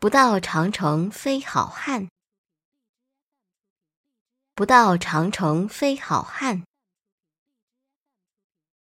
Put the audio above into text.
不到长城非好汉。不到长城非好汉。